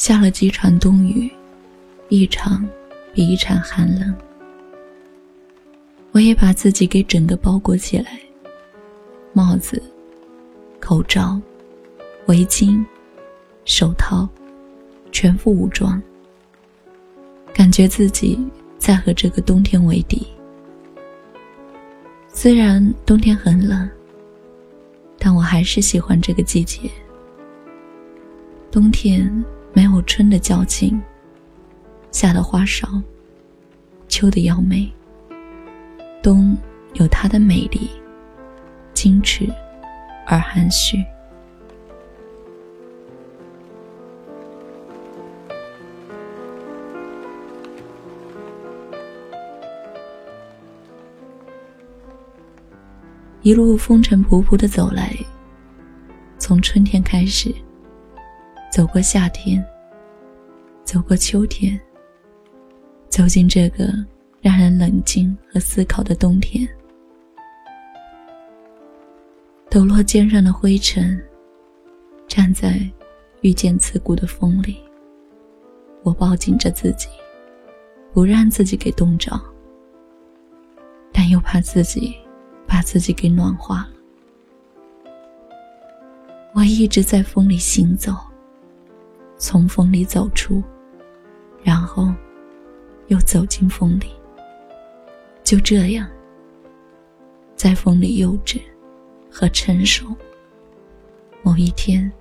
下了几场冬雨，一场比一场寒冷。我也把自己给整个包裹起来，帽子、口罩、围巾、手套，全副武装，感觉自己在和这个冬天为敌。虽然冬天很冷，但我还是喜欢这个季节。冬天没有春的矫情，夏的花少，秋的妖媚。冬有它的美丽，矜持而含蓄。一路风尘仆仆的走来，从春天开始，走过夏天，走过秋天，走进这个。让人冷静和思考的冬天，抖落肩上的灰尘，站在遇见刺骨的风里，我抱紧着自己，不让自己给冻着，但又怕自己把自己给暖化了。我一直在风里行走，从风里走出，然后又走进风里。就这样，在风里幼稚和成熟。某一天，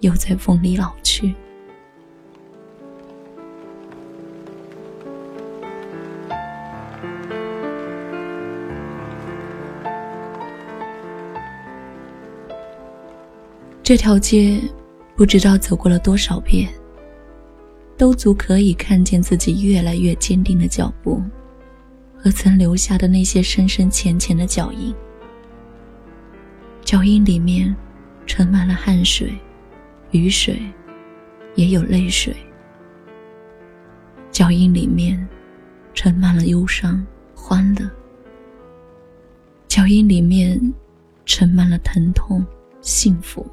又在风里老去。这条街，不知道走过了多少遍，都足可以看见自己越来越坚定的脚步。和曾留下的那些深深浅浅的脚印，脚印里面盛满了汗水、雨水，也有泪水。脚印里面盛满了忧伤、欢乐。脚印里面盛满了疼痛、幸福。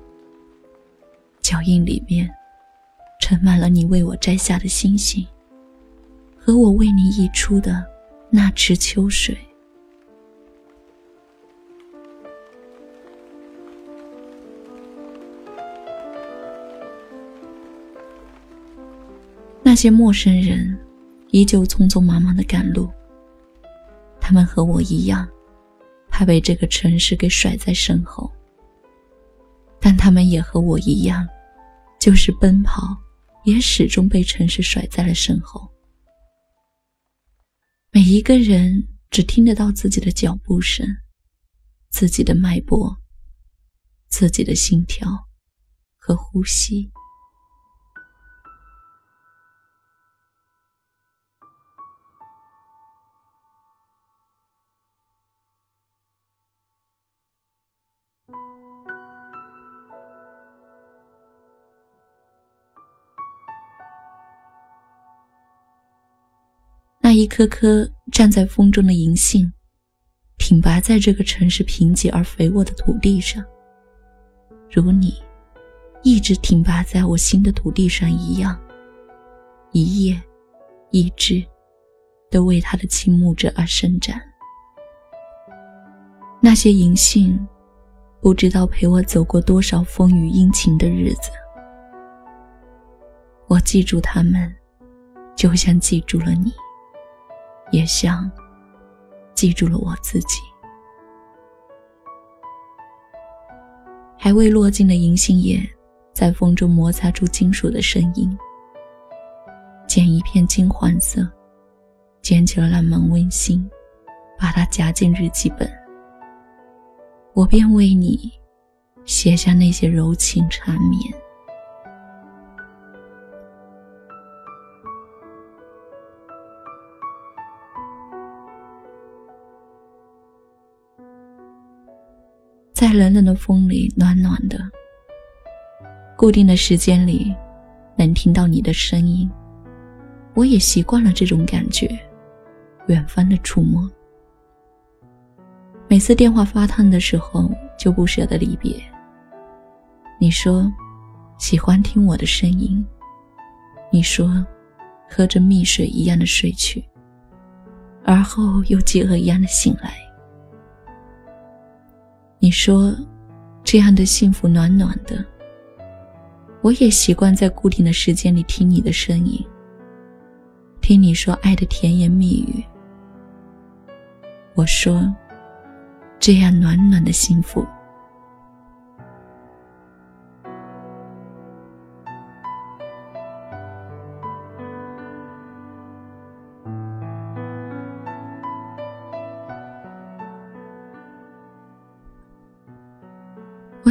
脚印里面盛满了你为我摘下的星星，和我为你溢出的。那池秋水，那些陌生人依旧匆匆忙忙的赶路。他们和我一样，怕被这个城市给甩在身后。但他们也和我一样，就是奔跑，也始终被城市甩在了身后。每一个人只听得到自己的脚步声，自己的脉搏，自己的心跳和呼吸。那一颗颗站在风中的银杏，挺拔在这个城市贫瘠而肥沃的土地上，如你，一直挺拔在我心的土地上一样。一叶，一枝，都为他的倾慕者而伸展。那些银杏，不知道陪我走过多少风雨阴晴的日子。我记住他们，就像记住了你。也像记住了我自己。还未落尽的银杏叶，在风中摩擦出金属的声音。剪一片金黄色，捡起了浪漫温馨，把它夹进日记本。我便为你写下那些柔情缠绵。在冷冷的风里，暖暖的。固定的时间里，能听到你的声音，我也习惯了这种感觉。远方的触摸，每次电话发烫的时候，就不舍得离别。你说，喜欢听我的声音，你说，喝着蜜水一样的睡去，而后又饥饿一样的醒来。你说，这样的幸福暖暖的。我也习惯在固定的时间里听你的声音，听你说爱的甜言蜜语。我说，这样暖暖的幸福。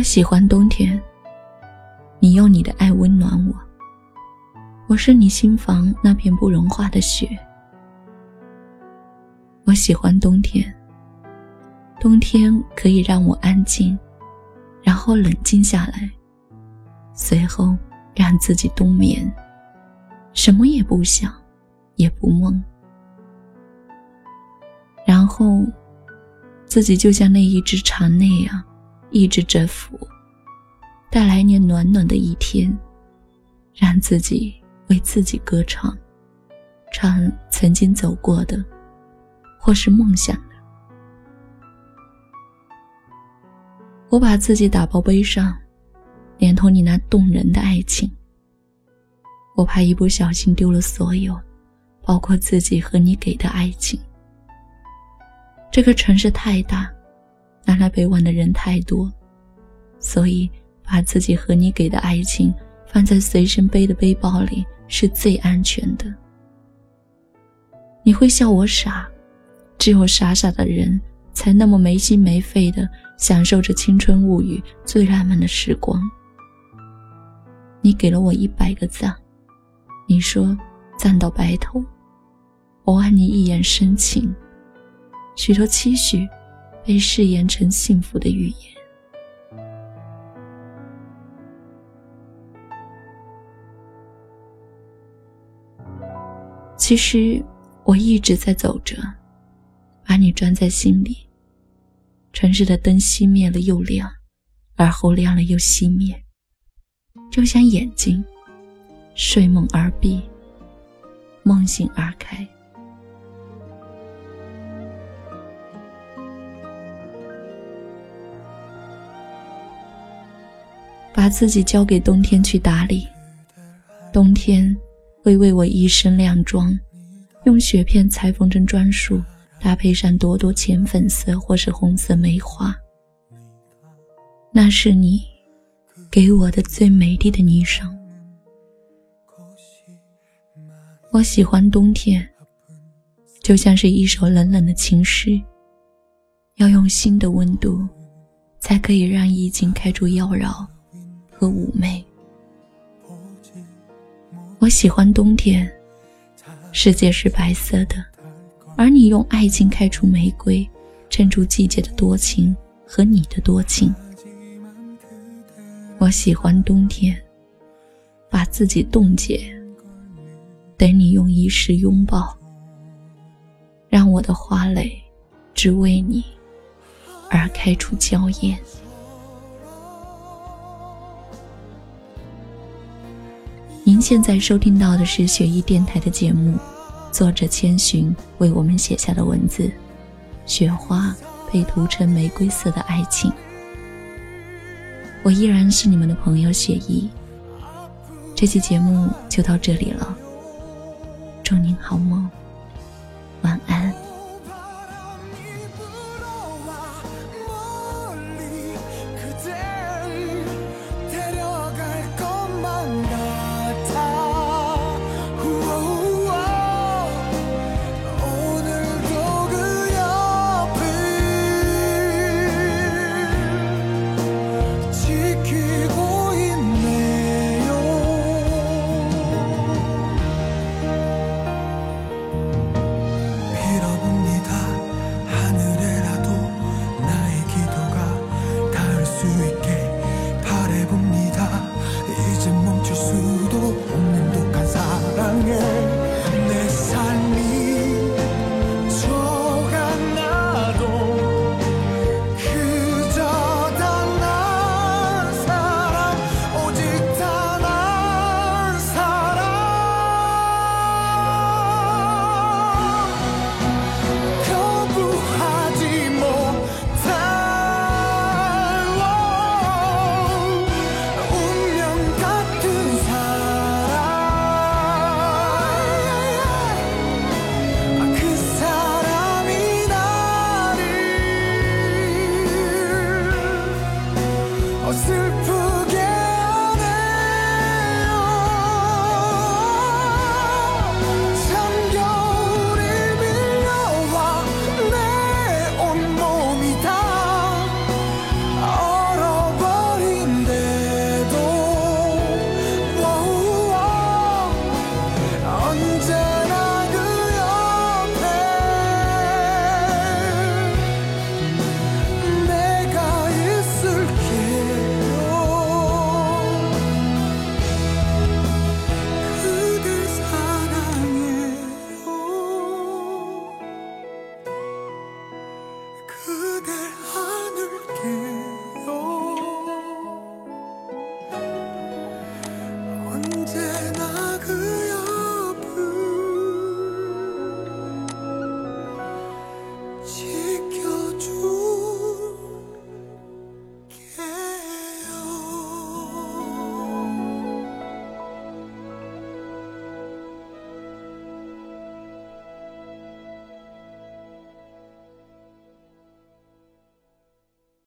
我喜欢冬天，你用你的爱温暖我。我是你心房那片不融化的雪。我喜欢冬天，冬天可以让我安静，然后冷静下来，随后让自己冬眠，什么也不想，也不梦，然后自己就像那一只蝉那样。抑制着福，待来年暖暖的一天，让自己为自己歌唱，唱曾经走过的，或是梦想的。我把自己打包背上，连同你那动人的爱情。我怕一不小心丢了所有，包括自己和你给的爱情。这个城市太大。南来北往的人太多，所以把自己和你给的爱情放在随身背的背包里是最安全的。你会笑我傻，只有傻傻的人才那么没心没肺的享受着青春物语最浪漫的时光。你给了我一百个赞，你说赞到白头，我爱你一眼深情，许多期许。被誓言成幸福的预言。其实我一直在走着，把你装在心里。城市的灯熄灭了又亮，而后亮了又熄灭，就像眼睛，睡梦而闭，梦醒而开。把自己交给冬天去打理，冬天会为我一身靓装，用雪片裁缝成专属，搭配上朵朵浅粉色或是红色梅花。那是你给我的最美丽的霓裳。我喜欢冬天，就像是一首冷冷的情诗，要用心的温度，才可以让意境开出妖娆。和妩媚，我喜欢冬天。世界是白色的，而你用爱情开出玫瑰，衬出季节的多情和你的多情。我喜欢冬天，把自己冻结，等你用一世拥抱，让我的花蕾只为你而开出娇艳。您现在收听到的是雪姨电台的节目，作者千寻为我们写下的文字，雪花被涂成玫瑰色的爱情。我依然是你们的朋友雪姨。这期节目就到这里了，祝您好梦。